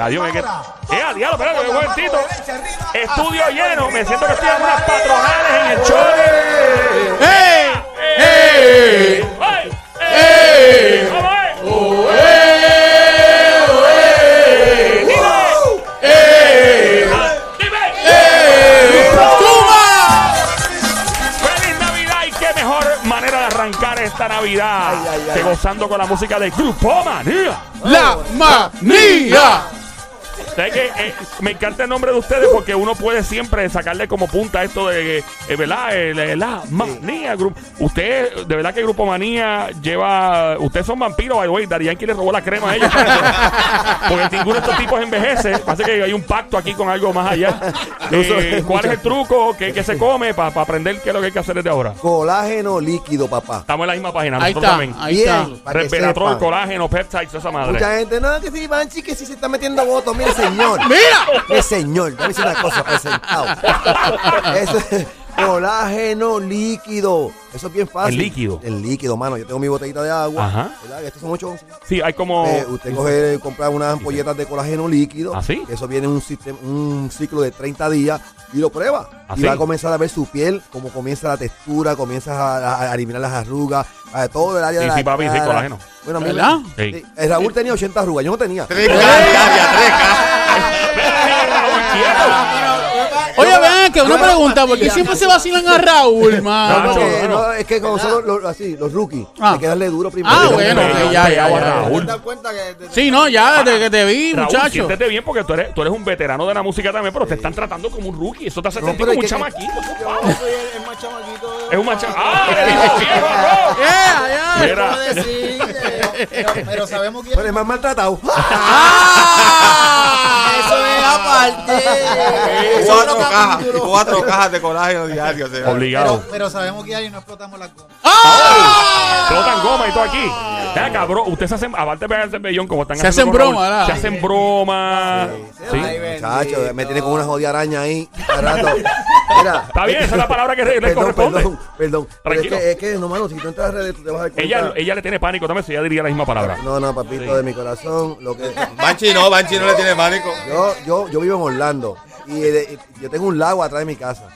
Adiós, me quedo. ¡Eh, diablo! Espérate, un momentito. Estudio lleno. Me siento que estoy en unas patronales en el qué mejor manera de arrancar esta Navidad Ay, ay, ay. que gozando con la música de Grupo Manía. ¡La manía! ¿Sabes qué? Eh, me encanta el nombre de ustedes porque uno puede siempre sacarle como punta esto de, eh, ¿verdad? El- el- la manía. Grupo. Usted, de verdad que Grupo Manía lleva. Ustedes son vampiros, by the way. Darían quien le robó la crema a ellos. porque ninguno de estos tipos envejece. Parece que hay un pacto aquí con algo más allá. Eh, ¿Cuál es el truco? ¿Qué, qué se come para aprender qué es lo que hay que hacer desde ahora? Colágeno líquido, papá. Estamos en la misma página. Ahí nosotros está, también. ahí está. Bien, que Resveratrol, colágeno, peptides, esa madre. Mucha gente, no, que sí, Banchi, que sí se está metiendo votos. Mire, señor. ¡Mira! Mire, señor. Decir una cosa, presentado. Eso es colágeno líquido. Eso es bien fácil. ¿El líquido? El líquido, mano. Yo tengo mi botellita de agua. Ajá. ¿Verdad? Estos son ocho. Sí, hay como. Eh, usted coge, compra unas ampolletas de colágeno líquido. ¿Ah, sí? Eso viene en un, sistema, un ciclo de 30 días y lo prueba. ¿Ah, y sí? va a comenzar a ver su piel, cómo comienza la textura, comienzas a, a- a eliminar las arrugas, a todo el área Sí, de la sí, papi, sí, colágeno. Bueno, a mí ¿Verdad? me- Sí. Eh, Raúl tenía 80 arrugas, yo no tenía. Tres tres que una pregunta, ¿por qué siempre se vacilan a Raúl, mano? No. no, es que como son los, así, los rookies, Ah. hay que darle duro primero. Ah, bueno, ya, ya, ya. Raúl. ¿Te das cuenta que desde- Sí, no, ya desde que te vi, Raúl, muchacho. siéntete bien porque tú eres, tú eres un veterano de la música también, pero te están tratando como un rookie. Eso te hace No, sentir como un es chamaquito. Yo compadre. soy el, el más chamaquito. Es un macho. ¡Ah! le dijo viejo, bro! Yeah, yeah. Mira. ¿Cómo decir? Eh, Pero, pero sabemos quién Pero es más maltratado. ¡Ah! Eso es aparte. Cuatro cajas, cuatro cajas de colágeno diario. Obligado. Pero, pero sabemos que ahí no explotamos las gomas. ¡Ah! Explotan goma y todo aquí. Venga, cabrón, ustedes se hacen, aparte de pegarse el bellón, como están Se haciendo hacen Raúl, broma, ¿verdad? Se hacen broma. Sí. Ay, Muchacho, bendito. me tiene con una jodida araña ahí. cada rato. Mira. Está bien, esa es la palabra que le Perdón, corresponde. perdón, perdón. Pero es Tranquilo. que, es que, no, mano, si tú entras a las redes, tú te vas a dar cuenta. Ella, ella le tiene pánico también, si ella diría la misma palabra. No, no, papito, de mi corazón. Lo que, Banchi no, Banchi no le tiene pánico. yo, yo, yo vivo en Orlando y eh, yo tengo un lago atrás de mi casa.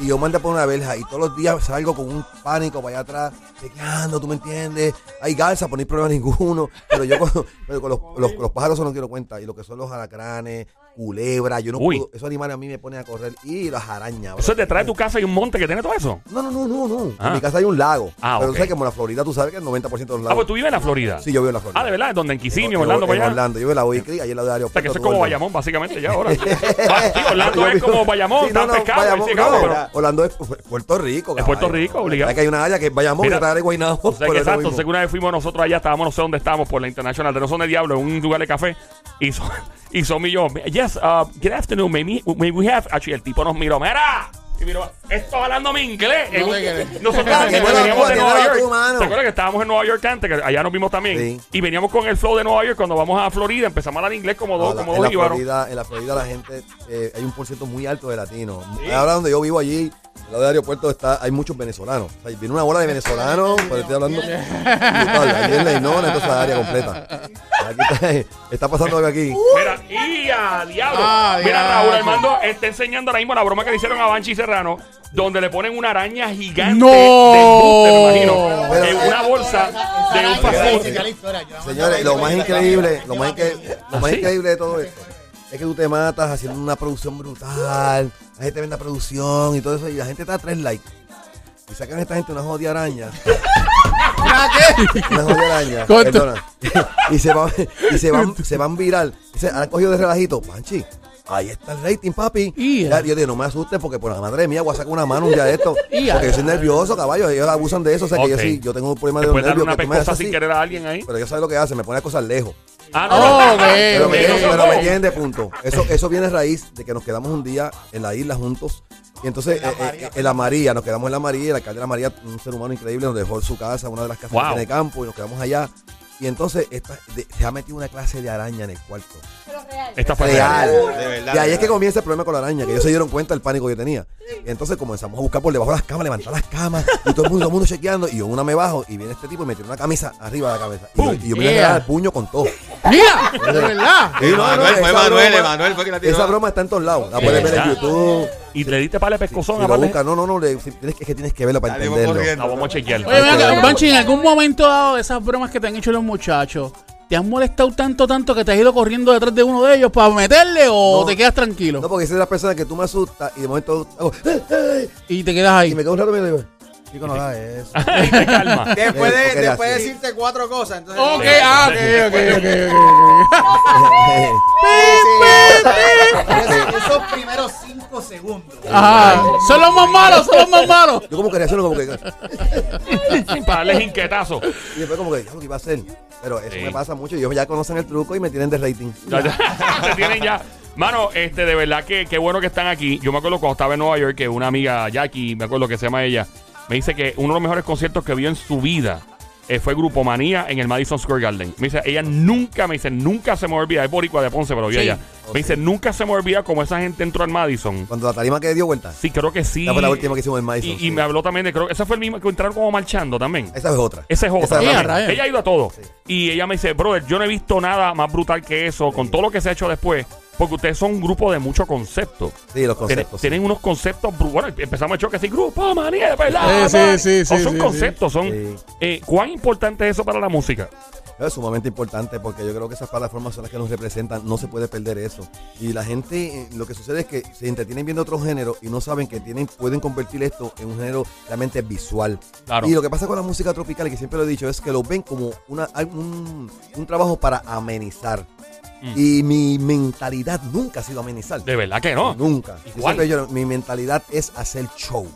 Y yo mando por una verja y todos los días salgo con un pánico para allá atrás, chequeando, tú me entiendes. Hay garza, por no hay problema ninguno. Pero yo con, pero con los, los, los pájaros no quiero cuenta. Y lo que son los alacranes, culebras, yo no Uy. puedo. Esos animales a mí me ponen a correr. Y las arañas. Eso es detrás de tu casa y un monte que tiene todo eso. No, no, no, no, no. Ah. En mi casa hay un lago. Ah, pero ok. tú sabes que como en la Florida, tú sabes que el 90% de los Ah, lagos. pues tú vives en la Florida. Sí, yo vivo en la Florida. Ah, de verdad, donde en Kissimmee, Yo- Orlando, en allá. Orlando, yo vivo en la Wicri, ahí en la de O aeropuerto. sea, que eso es como Orlando. Bayamón, básicamente, ya ahora. Ah, sí, Orlando es como Bayamón, Sí, no, está no, pescado, Bayamón, no, pero- Orlando es Pu- Puerto Rico. Es Puerto caballo. Rico, obligado. Que hay una área que es Bayamón Mira, de Guaynabo. O sea, que exacto, según una vez fuimos nosotros allá, estábamos no sé dónde estábamos por la International de No Son de Diablo, en un lugar de café, y son, y son y yo, yes, uh, good afternoon, may, we- may we have, actually, el tipo nos miró, mira, y miró, esto hablando mi inglés, un- crees. nosotros veníamos de Nueva York. ¿te acuerdas que estábamos en Nueva York antes, que allá nos vimos también, Sí. y veníamos con el flow de Nueva York, cuando vamos a Florida, empezamos a hablar inglés como No, dos, como en, dos la. Florida, en la Florida la gente, eh, hay un por ciento muy alto de latinos. Ahora donde yo vivo allí, al lado del aeropuerto está, hay muchos venezolanos. O sea, viene una bola de venezolanos, pero estoy hablando brutal. Allí en Leinona, entonces la área completa. Aquí está, está pasando algo aquí. Mira, y a diablo. Ah, Mira. Raúl Armando está enseñando ahora mismo la broma que le hicieron a Banchi Serrano, donde le ponen una araña gigante ¡No! de embuste, me imagino, Pero- en una bolsa de un fast la Señores, lo más increíble, lo más, incre- lo ¿Ah, más increíble de todo esto es que tú te matas haciendo una producción brutal. La gente vende la producción y todo eso, y la gente está a tres likes. Y sacan a esta gente una jodida araña. Una jodida araña. Perdona. y se van, y se van, se van viral. Se han cogido de relajito. Panchi, ahí está el rating, papi. Ya, yo digo, no me asustes porque por la madre mía voy a sacar una mano un día de esto. Porque yo soy nervioso, caballo. Ellos abusan de eso. O sea, que yo sí, yo tengo un problema de nervios. una que tú me haces sin así. querer a alguien ahí. Pero yo sé lo que hace, me pone cosas lejos. Ah, no. Oh, ok, Pero, me, Eso pero no. me entiende, punto. Eso, eso viene a raíz de que nos quedamos un día en la isla juntos. Y entonces, eh, eh, en la María, nos quedamos en la María. El alcalde de la María, un ser humano increíble, nos dejó su casa, una de las casas Wow. que tiene campo, y nos quedamos allá. Y entonces esta- de- se ha metido una clase de araña en el cuarto. Esta fue real. De verdad, Y ahí es que comienza el problema con la araña, que ellos se dieron cuenta del pánico que tenía. Y entonces comenzamos a buscar por debajo de las camas, levantar las camas, y todo el mundo, todo el mundo chequeando. Y yo una me bajo, y viene este tipo y me tira una camisa arriba de la cabeza. Y yo, y yo me voy a Yeah. el puño con todo. Mira, de verdad. Sí, no, no, Manuel, fue esa Manuel, broma- Manuel fue que la tiró. Esa broma está en todos lados. La De puedes ver en. YouTube. Y le diste para el pescozón Si lo aparte. buscas, no, no, no, le- si tienes que, es que tienes que verlo para Dale, vamos entenderlo. corriendo. Vamos a chequear. Oye, ven acá, Banchi, en algún momento dado de esas bromas que te han hecho los muchachos, ¿te han molestado tanto, tanto que te has ido corriendo detrás de uno de ellos para meterle o No. te quedas tranquilo? No, porque esa es la persona que tú me asustas y de momento hago, "Eh, eh", y te quedas y ahí. me quedo un rato y me digo, chico, no hagas eso. Calma. Después Eh, de, después de decirte cuatro cosas, entonces. Ok, ah, ok, ok, ok, ok. Esos, esos primeros cinco segundos. Ajá. Son los más malos, son los más malos. Yo como que reacciono como que... para darles inquietazo. Y después como que, ya lo que iba a hacer. Pero eso Sí. me pasa mucho. Ellos ya conocen el truco y me tienen de rating. Ya, ya. Te tienen ya. Mano, este, de verdad que qué bueno que están aquí. Yo me acuerdo cuando estaba en Nueva York que una amiga, Jackie, me acuerdo que se llama ella, me dice que uno de los mejores conciertos que vio en su vida eh, fue Grupo Manía en el Madison Square Garden. Me dice, ella nunca, me dice, nunca se me olvida. Es boricua de Ponce, pero vio Sí. allá. Me dice, nunca se me olvida como esa gente entró al Madison. Cuando la tarima que dio vuelta. Sí, creo que sí. Esa fue la última que hicimos en Madison. Y, me habló también de, creo que esa fue el mismo que entraron como marchando también. Esa es otra. Esa es otra. Esa es también. la raya. ella ha ido a todo. Sí. Y ella me dice, brother, yo no he visto nada más brutal que eso, con todo lo que se ha hecho después, porque ustedes son un grupo de mucho concepto. Sí, los Tienen, conceptos. sí. tienen unos conceptos, bueno, empezamos a choque así, grupo, manía, verdad. Sí, man". sí, sí, O sí, son sí, conceptos, son... Sí. eh, ¿Cuán importante es eso para la música? Es sumamente importante porque yo creo que esas plataformas son las que nos representan. No se puede perder eso. Y la gente, eh, lo que sucede es que se entretienen viendo otro género y no saben que tienen, pueden convertir esto en un género realmente visual. Claro. Y lo que pasa con la música tropical, y que siempre lo he dicho, es que lo ven como una, un, un trabajo para amenizar. Mm. Y mi mentalidad nunca ha sido amenizar. De verdad que no. Nunca. Igual. mi mentalidad es hacer show.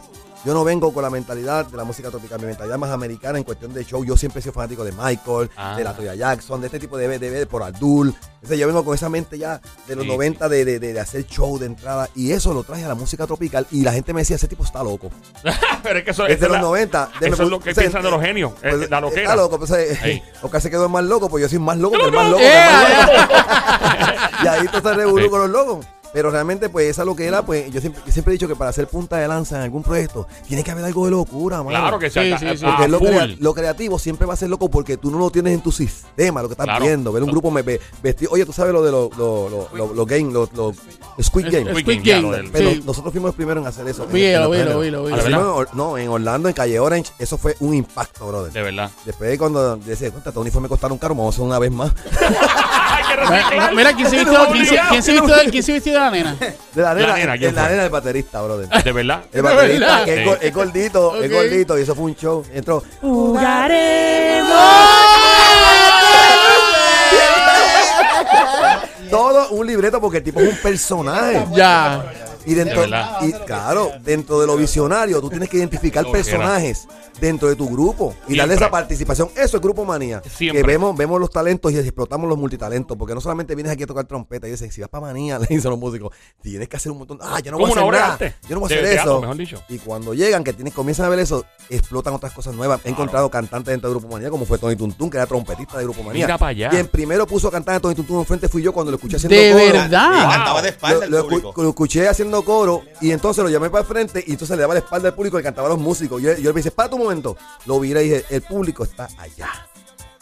Yo no vengo con la mentalidad de la música tropical, mi mentalidad más americana en cuestión de show. Yo siempre he sido fanático de Michael, Ah. de la Toya Jackson, de este tipo de de, de por Abdul. Entonces yo vengo con esa mente ya de los Sí, 90 de, de- de- de hacer show de entrada. Y eso lo traje a la música tropical. Y la gente me decía, ese tipo está loco. Pero es que eso, es los la- 90. eso es lo que piensan de los genios, pues, la loquera. Está loco. Pues, Ey. Oscar se quedó más loco, pues yo soy más loco que el más loco. Que el más loco. y ahí tú estás revolú Sí. con los locos. Pero realmente, pues, esa loquera, pues, yo siempre, yo siempre he dicho que para hacer punta de lanza en algún proyecto, tiene que haber algo de locura, mano. Claro que sí, Sí, a- sí, Porque lo, crea- lo creativo siempre va a ser loco porque tú no lo tienes en tu sistema, lo que estás Claro. viendo. Ver un grupo me ve, vestido. Oye, tú sabes lo de los lo, lo, lo, lo game, los lo, Squid Game. Squid Squid Game, lo Pero sí. nosotros fuimos los primeros en hacer eso. Vilo, vilo, vilo, ¿A vilo. Lo No, en Orlando, en Calle Orange, eso fue un impacto, brother. De verdad. Después cuando decía, cuenta, estos uniformes costaron caro, vamos a hacer una vez más. Mira, reciclar. Mira, ¿quién se vistió, quién se, quién se vistió de, quién se vistió de la nena? De la nena, nena, ¿quién de la fue? nena del baterista, brother. De verdad. El baterista, verdad? que es, Sí. go- es gordito, es gordito, y eso fue un show. Entró. Todo un libreto porque el tipo es un personaje. Ya. Y dentro, y claro, dentro de lo visionario, tú tienes que identificar personajes dentro de tu grupo y darle esa participación. Eso es Grupo Manía. Siempre. Que vemos, vemos los talentos y explotamos los multitalentos. Porque no solamente vienes aquí a tocar trompeta y dices, si vas para Manía, le dicen los músicos, tienes que hacer un montón. Ah, yo no voy Como a una hacer nada. Yo no voy a De hacer teatro, eso. mejor dicho. Y cuando llegan, que tienes, comienzan a ver eso, explotan otras cosas nuevas. He encontrado cantantes dentro de Grupo Manía, como fue Tony Tuntún, que era trompetista de Grupo Manía. Mira pa' allá. Quien primero puso a cantar a Tony Tuntún enfrente fui yo cuando lo escuché haciendo De coro. verdad. Cantaba de espalda Lo, público. lo escuché haciendo coro y entonces lo llamé para el frente y entonces le daba la espalda al público y cantaba a los músicos. Yo, yo le dije, para tu momento. Lo viré y dije, el público está allá.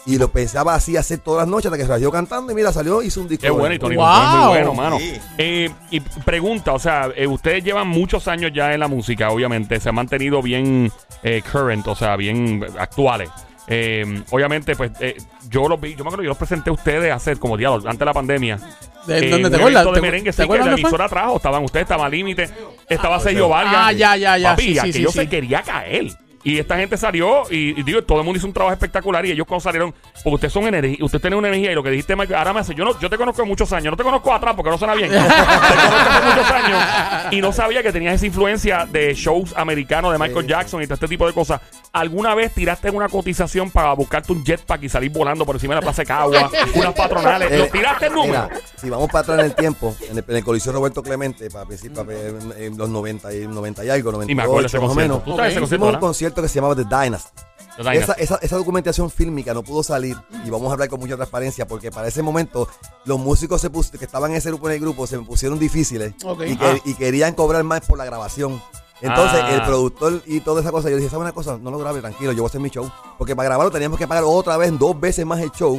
Y lo pensaba así hacer todas las noches hasta que salió cantando y mira, salió, hizo un disco. Qué bueno, y Tony Wow. Es muy bueno, mano. Sí. Eh, y pregunta, o sea, eh, ustedes llevan muchos años ya en la música, obviamente, se han mantenido bien eh, current, o sea, bien actuales. Eh, obviamente, pues eh, yo los vi, yo me acuerdo, yo los presenté a ustedes hace como diablos, antes de la pandemia. ¿De Eh, dónde te acuerdas? de ¿Te- merengue, te sí, que acuerdas la dónde fue? emisora trajo, estaban ustedes, estaba Límite, estaba Sergio Vargas. Ah, ya, ya, ya, Papi, sí, sí, aquello sí, se sí. quería caer. Y esta gente salió y, y digo, todo el mundo hizo un trabajo espectacular y ellos cuando salieron, porque ustedes son energía, ustedes tienen una energía y lo que dijiste, ahora me hace, yo no, yo te conozco muchos años, no te conozco atrás porque no suena bien, te conozco muchos años y no sabía que tenías esa influencia de shows americanos de Michael Jackson y todo este tipo de cosas. ¿Alguna vez tiraste una cotización para buscarte un jetpack y salir volando por encima de la Plaza de Cagua, unas patronales? Eh, ¿Lo tiraste el número? Mira, si vamos para atrás en el tiempo, en el, en el Coliseo Roberto Clemente, para principio, para- en, en los 90 y, 90 y algo, 98 Y me acuerdo de ese más o menos, ¿Tú sabes ese hicimos concierto, que se llamaba The Dynasty. The Dynasty. Esa, esa, esa documentación fílmica no pudo salir y vamos a hablar con mucha transparencia porque para ese momento los músicos se pus- que estaban en ese grupo en el grupo se me pusieron difíciles Ok. y, que- Ah. y querían cobrar más por la grabación. Entonces Ah. el productor y toda esa cosa, yo dije, ¿sabes una cosa? No lo grabe, tranquilo, yo voy a hacer mi show. Porque para grabarlo teníamos que pagar otra vez dos veces más el show.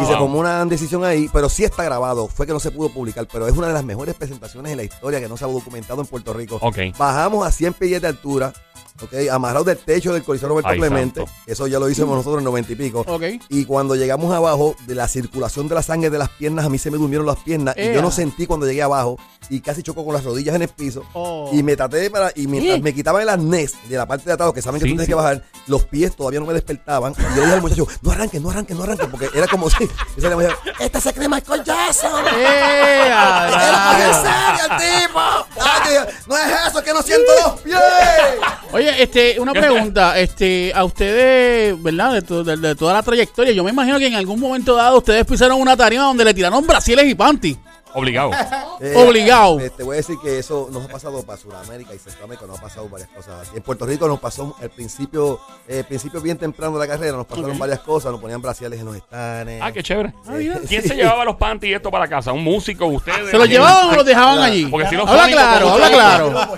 Y se tomó una decisión ahí, pero sí está grabado. Fue que no se pudo publicar, pero es una de las mejores presentaciones en la historia que no se ha documentado en Puerto Rico. Ok. Bajamos a 100 pies de altura, ok, amarrados del techo del Coliseo Roberto Ay, Clemente. santo. Eso ya lo hicimos nosotros en 90 y pico. Ok. Y cuando llegamos abajo, de la circulación de la sangre de las piernas, a mí se me durmieron las piernas. Y yo no sentí cuando llegué abajo. Y casi chocó con las rodillas en el piso. Oh. Y me traté de para. Y mientras ¿Qué? me quitaban el arnés de la parte de atrás, que saben que Sí, tú tienes sí. que bajar, los pies todavía no me despertaban. Y yo le dije al muchacho, no arranques, no arranques, no arranques. Porque era como si. Le decía, esta se cree Michael Jackson. ¡Eh, Era serio el tipo. No es eso, que no siento los pies. Oye, este, una pregunta, este, a ustedes, ¿verdad? De, to- de- de toda la trayectoria, yo me imagino que en algún momento dado ustedes pisaron una tarima donde le tiraron brasiles y panty. Obligado. Eh, Obligado. eh, te voy a decir que eso nos ha pasado para Sudamérica y Centroamérica, nos ha pasado varias cosas. En Puerto Rico nos pasó al principio, eh, principio bien temprano de la carrera, nos pasaron varias cosas, nos ponían brasiles en los estanes. Ah, qué chévere. Sí. ¿Quién se llevaba los panties y esto para casa? ¿Un músico? ¿Ustedes? ¿Se los llevaban o los dejaban Claro, allí? porque si los habla claro, habla claro.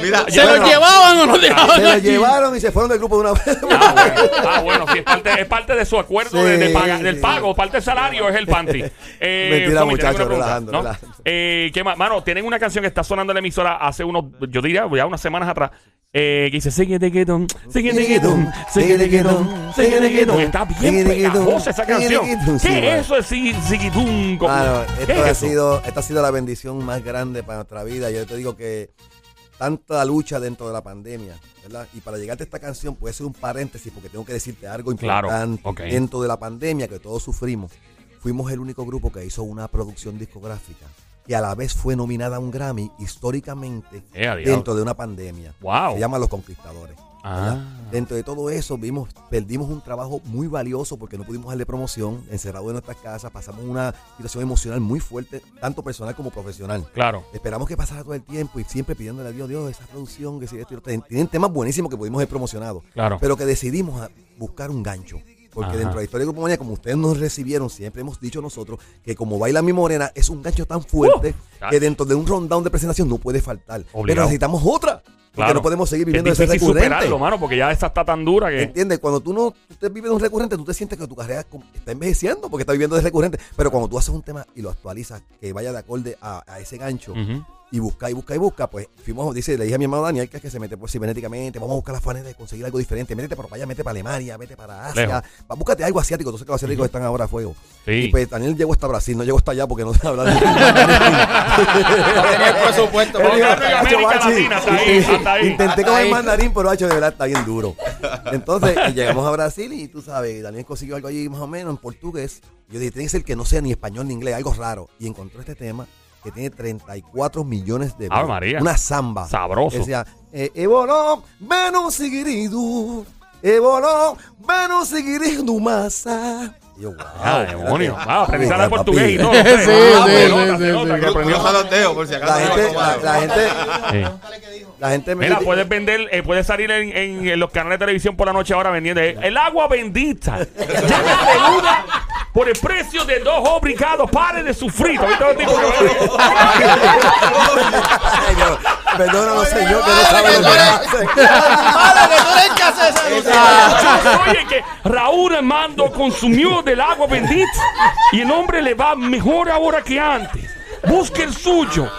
Mira, ¿Se ya- los bueno. llevaban o los dejaban Se los llevaron y se fueron del grupo de una vez. Ah, bueno, Ah, bueno, sí, es parte, es parte de su acuerdo de, de Sí, paga- del pago, parte del salario es el panty. Eh, Mentira, Tommy, muchacho, tengo una pregunta, relajando, ¿no? relajando. Eh, ¿qué más? Mano, tienen una canción que está sonando en la emisora hace unos, yo diría, ya unas semanas atrás. Eh, que dice, síguete quedón, síguete quedón, síguete quedón, síguete. Está bien pegajosa esa canción. ¿Qué es eso de. Mano, ¿Qué esto es ha sido, esta ha sido la bendición más grande para nuestra vida. Yo te digo que tanta lucha dentro de la pandemia, ¿verdad? Y para llegarte a esta canción puede ser un paréntesis porque tengo que decirte algo Claro, importante. Dentro de la pandemia que todos sufrimos, fuimos el único grupo que hizo una producción discográfica y a la vez fue nominada a un Grammy históricamente Eh, dentro de una pandemia. Wow. Se llama Los Conquistadores. Ah. Dentro de todo eso vimos, perdimos un trabajo muy valioso porque no pudimos darle promoción, encerrados en nuestras casas, pasamos una situación emocional muy fuerte, tanto personal como profesional. Claro. Esperamos que pasara todo el tiempo y siempre pidiéndole a Dios, Dios, esa producción, que si esto y lo otro". Tienen temas buenísimos que pudimos haber promocionado, Claro. pero que decidimos buscar un gancho. Porque Ajá. dentro de la historia de Grupo Manía, como ustedes nos recibieron, siempre hemos dicho nosotros que como baila mi morena es un gancho tan fuerte Uh, que dentro de un rundown de presentación no puede faltar. Pero necesitamos otra. Porque Claro. no podemos seguir viviendo de es ese recurrente. superarlo, mano, porque ya esa está tan dura que... ¿Entiendes? Cuando tú no tú te vives de un recurrente, tú te sientes que tu carrera está envejeciendo porque estás viviendo de recurrente. Pero cuando tú haces un tema y lo actualizas, que vaya de acorde a, a ese gancho. Y busca y busca y busca, pues fuimos, dice, le dije a mi hermano Daniel que es que se mete pues, cibernéticamente, vamos a buscar la manera de conseguir algo diferente, métete por allá, métete para Alemania, vete para Asia, Lejos. va, búscate algo asiático, tú sabes que los asiáticos están ahora a fuego. Sí. Y pues Daniel llegó hasta Brasil, no llegó hasta allá porque no sabe hablar. No tenía el presupuesto. Intenté el mandarín, pero hacho, de verdad está bien duro. Entonces eh, llegamos a Brasil y tú sabes, Daniel consiguió algo allí más o menos en portugués. Yo dije, tiene que ser que no sea ni español ni inglés, algo raro. Y encontró este tema que tiene 34 millones de views. María. Una samba. Sabroso. Decía, eh, Eboló, Venus seguiridu, Eboló, Venus seguiridu masa. Y yo, wow. Ah, demonio. espérate. Ah, aprendí a portugués y todo. Sí, sí, sí, que aprendió. Dedos por si acaso. La gente, la, la gente, la gente me Mira, puedes vender, eh, puedes salir en, en- en los canales de televisión por la noche ahora vendiendo el agua bendita. De por el precio de dos obligados. Pare de sufrir. ¿Viste los tipos que- Ay, Dios, Perdónanos, señor, que no sabe lo que hace. Madre, que tú eres que haces esa Oye, que Raúl Armando consumió del agua bendita y el hombre le va mejor ahora que antes. Busque el suyo.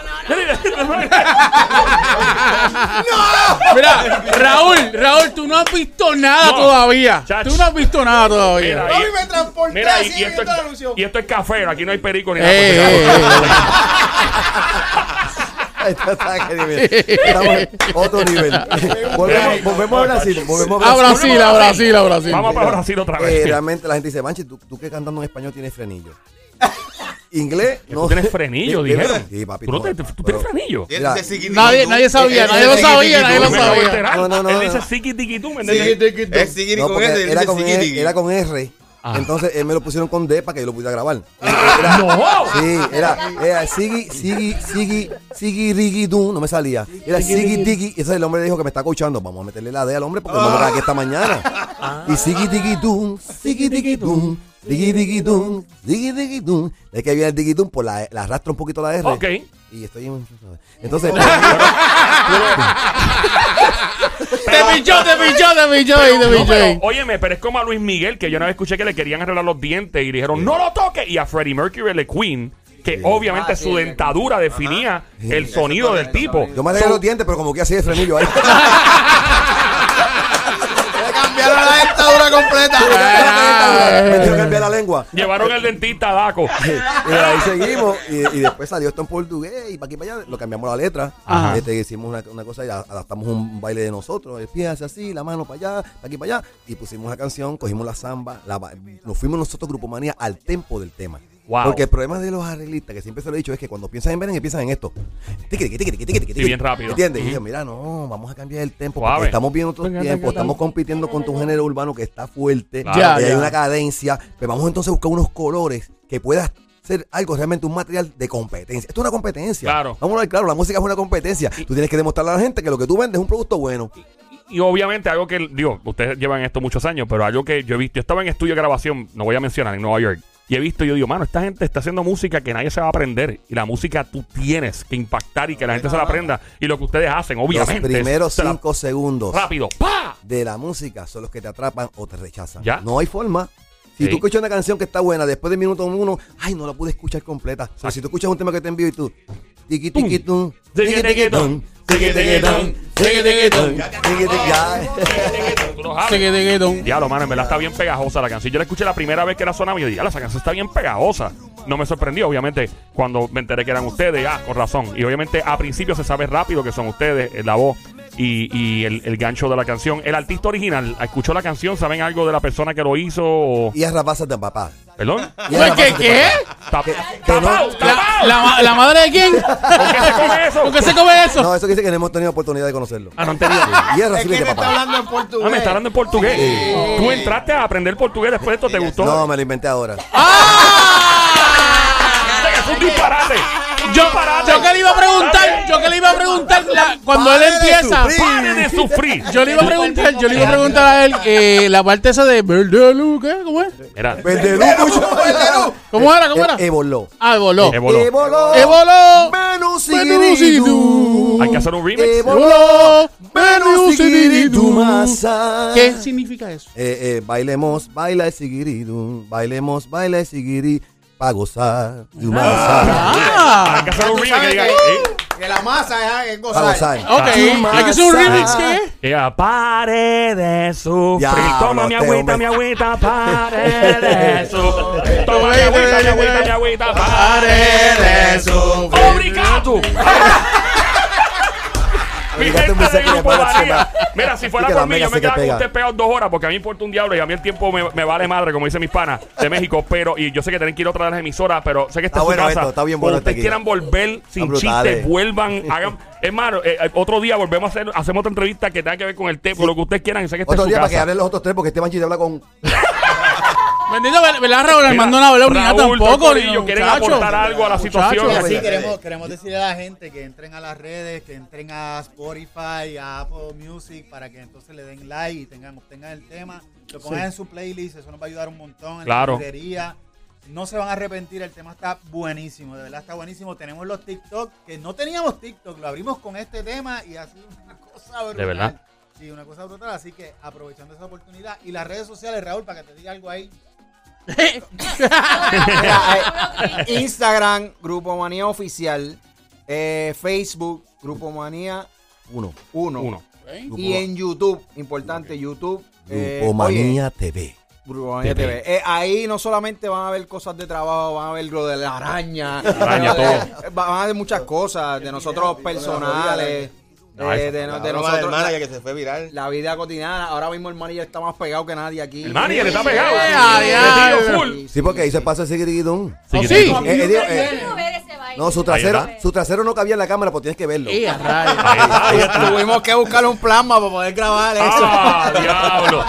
Mira, Raúl, Raúl, tú no has visto nada No, todavía. chacho. Tú no has visto nada todavía. Mira, Hoy me transporté Mira, y, así y esto viendo el es, anuncio. y esto es café, aquí no hay perico ni nada. Eh, por si eh, acaso. Esto está a qué nivel. Estamos en otro nivel. volvemos, volvemos a Brasil. Volvemos A a Brasil. Brasil, a Brasil, a Brasil. Vamos para Brasil otra Eh, vez. realmente la gente dice, Manchi, tú, tú que cantando en español tienes frenillo. Inglés, no. tú tienes frenillo, dijeron. Sí, papi. ¿Tú, no no, te- tú pero- tienes frenillo? Mira, Nadie, nadie sabía, nadie Es lo sabía, nadie lo sabía. No, no, no, Él no. dice siki tiki tú, ¿me entiendes? Es siqui No, con porque ese, era con, R, era con R. Entonces él me lo pusieron con D para que yo lo pudiera grabar. Era- ¡No! Sí, era, era Sigi, Sigi, Sigi, Sigi, Rigi, Dum, no me salía. Era Sigi, Digi, y ese el hombre dijo que me está coachando. Vamos a meterle la D al hombre porque vamos a aquí esta mañana. Y Sigi, Digi, Dum, Sigi, Digi, Dum, Digi, Digi, Dum, Digi, Digi, Dum. Es que viene el Digi, Dum, por la, la arrastra un poquito la R. Ok. Y estoy en... Entonces, Te pinchó, te pinchó, te pinchó te pinchó pero, óyeme, pero es como a Luis Miguel, que yo una vez escuché que le querían arreglar los dientes y le dijeron, no lo toque. Y a Freddie Mercury, el de Queen, que obviamente Ah, su sí, dentadura definía el sonido del tipo. yo me arreglé los dientes, pero como que así de frenillo ahí. Le cambiaron la dentadura completa. me dijeron que cambiar la lengua. Llevaron el dentista a Daco. y ahí seguimos y, y después salió esto en portugués y para aquí para allá lo cambiamos la letra Ajá. este, hicimos una, una cosa y adaptamos un baile de nosotros el pie hace así la mano para allá para aquí para allá y pusimos la canción cogimos la samba la nos fuimos nosotros Grupo Manía al tempo del tema Wow. porque el problema de los arreglistas que siempre se lo he dicho es que cuando piensan en merengue piensan en esto tiqui. bien rápido. ¿entiendes? Y dije mira no vamos a cambiar el tempo porque estamos viendo otros tiempos estamos compitiendo con tu género urbano que está fuerte Claro. Ya, y hay ya. una cadencia, pero vamos entonces a buscar unos colores que puedas ser algo realmente un material de competencia. Esto es una competencia. Claro. Vamos a ver, claro, la música es una competencia. Tú tienes que demostrarle a la gente que lo que tú vendes es un producto bueno. Y obviamente algo que, digo, ustedes llevan esto muchos años, pero algo que yo he visto, yo estaba en estudio de grabación, no voy a mencionar, en Nueva York, y he visto, yo digo, mano, esta gente está haciendo música que nadie se va a aprender, y la música tú tienes que impactar y que la gente se la aprenda, y lo que ustedes hacen, obviamente. Los primeros se la- cinco segundos Rápido, ¡pa! de la música son los que te atrapan o te rechazan. Ya. No hay forma. Si Sí. tú escuchas una canción que está buena, después del minuto uno, ay, no la pude escuchar completa. Pero si tú escuchas un tema que te envío y tú, tiqui tiqui tum, Tiqui, tiqui tum, tiqui tiqui tum, tiqui tiqui tum, tiqui tiqui, ya. Tú lo sabes. Diablo, mano, en verdad está bien pegajosa la canción. Yo la escuché la primera vez que la sonaba y yo dije, "Diablo, esa canción está bien pegajosa. No me sorprendió, obviamente, cuando me enteré que eran ustedes, ya, con razón. Y obviamente a principio se sabe rápido que son ustedes, eh, la voz y, y el, el gancho de la canción. El artista original, ¿escuchó la canción? ¿Saben algo de la persona que lo hizo? O- Y es rapazas de papá. ¿Perdón? ¿Qué? ¿La, tapao. la, ma- la madre de quién? ¿Por qué se come eso? ¿Por qué se come eso? No, eso dice que no hemos tenido oportunidad de conocerlo. Ah, no. Y es Es que está papá. hablando en portugués. Ah, me está hablando en portugués. Tú entraste a aprender portugués después de esto, ¿te gustó? No, me lo inventé ahora. Es un disparate. Yo, disparate. yo que le iba a preguntar, yo que le iba a preguntar la- cuando él Pare de empieza. sufrir. ¡Pare de sufrir! Yo le iba a preguntar, yo le iba a preguntar a él eh, la parte esa de verde luz, ¿qué? ¿Cómo es? Mira, mucho. ¿Cómo era? ¿Cómo era? E- Evoló. Ah, voló. Evoló. Evoló. Evoló. Venus Venus y y tú. hay que hacer un remix. Evoló. Venus y tú. masa. ¿Qué significa eso? Eh, eh, bailemos, baila sigiridu. Bailemos, baila el sigiri. Pa' gozar. Hay Ah, que hacer un remix eh, Que la masa es, es gozar. gozar. ok. Hay que hacer un remix, ¿qué? que diga, pare de sufrir. Diablo, Toma mi agüita, mi agüita, pare de sufrir. Toma mi agüita, mi agüita, mi agüita, pare de sufrir. ¡Obrigado! Mi gente me sé de chema. Mira, si fuera por mí, yo me que quedaba con usted pegado dos horas porque a mí me importa un diablo y a mí el tiempo me, me vale madre, como dicen mis panas de México. Pero, y yo sé que tienen que ir otra de las emisoras, pero sé que está Está en su bueno casa. esto, está bien Cuando bueno ustedes este quieran volver sin chistes, eh. vuelvan, hagan. Es más, eh, eh, otro día volvemos a hacer, hacemos otra entrevista que tenga que ver con el tema, lo que ustedes quieran. sé que está Otro en su día para que hablen los otros tres, porque este manchito habla con. Bendito, ¿verdad, Raúl? Mira, Armando no habló ni nada Raúl, tampoco. Quieren aportar algo a la situación. Y así Sí. queremos, queremos decirle a la gente que entren a las redes, que entren a Spotify, a Apple Music, para que entonces le den like y tengan, tengan el tema, lo pongan en su playlist, eso nos va a ayudar un montón en Claro. la librería. No se van a arrepentir, el tema está buenísimo, de verdad está buenísimo. Tenemos los TikTok, que no teníamos TikTok, lo abrimos con este tema y ha sido una cosa brutal. De verdad. Sí, una cosa brutal, así que aprovechando esa oportunidad. Y las redes sociales, Raúl, para que te diga algo ahí. Mira, eh, Instagram, Grupo Manía Oficial. eh, Facebook, Grupo Manía Uno. 1. Uno. Y en YouTube, importante, YouTube. eh, Grupo oye, Manía TV. Grupo Manía TV. Eh, ahí no solamente van a ver cosas de trabajo, van a ver lo de la araña. Araña, eh, Van a ver muchas cosas de nosotros personales. No, eh, de, La de broma del nosotros. manager La, que se fue viral. la vida cotidiana. Ahora mismo el manager está más pegado que nadie aquí. El manager está pegado. Eh, diablo. full. Sí, porque ahí se pasa el sigiridu. Oh, sí. Eh, eh, eh, baile. No, su trasero, su trasero no cabía en la cámara, pues tienes que verlo. Y a rayos. Ahí está, ahí está. Tuvimos que buscar un plasma para poder grabar eso. ¡Ah, diablo!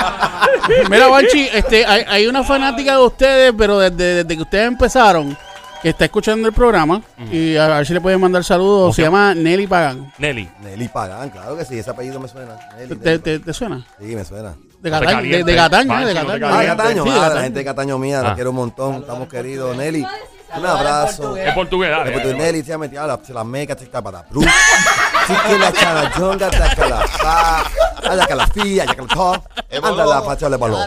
Mira, Banchi, este, hay, hay una fanática de ustedes, pero desde, desde que ustedes empezaron, que está escuchando el programa, y a, ver si le pueden mandar saludos. Se llama Nelly Pagan. Nelly. Nelly Pagán, claro que sí, ese apellido me suena. Nelly, ¿Te, Nelly. te, te suena? Sí, me suena. De Cataño, de, de Cataño, de Cataño. Ah. Cataño, Sí, de ah, la gente de Cataño mía, Ah. la quiero un montón, estamos queridos. Nelly, un abrazo. Es portugués, dale. Porque Nelly se ha metido a la, se la meca, se está para Bru. Sí que la que la a la que la fía, ya que la top. Anda la facha de balón.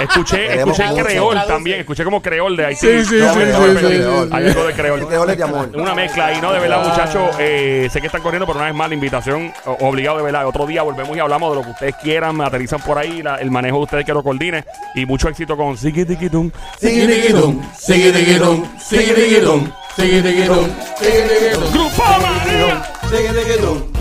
Escuché, Queremos escuché mucho. creol también. Escuché como creol de Haití. Sí, sí, No, sí, sí, sí, sí. Hay algo de creol. Creol es de amor. Una mezcla y no, de verdad, muchachos. eh, sé que están corriendo, pero una vez más, la invitación o- obligado de verdad. Otro día volvemos y hablamos de lo que ustedes quieran, me aterrizan por ahí, la- el manejo de ustedes que lo coordine. Y mucho éxito con Siquitiquitum. Sigirigirum, sigirigirum, sigirigirum, sigirigirum, sigirigirum, ¡Grupo Manía! sigirigirum.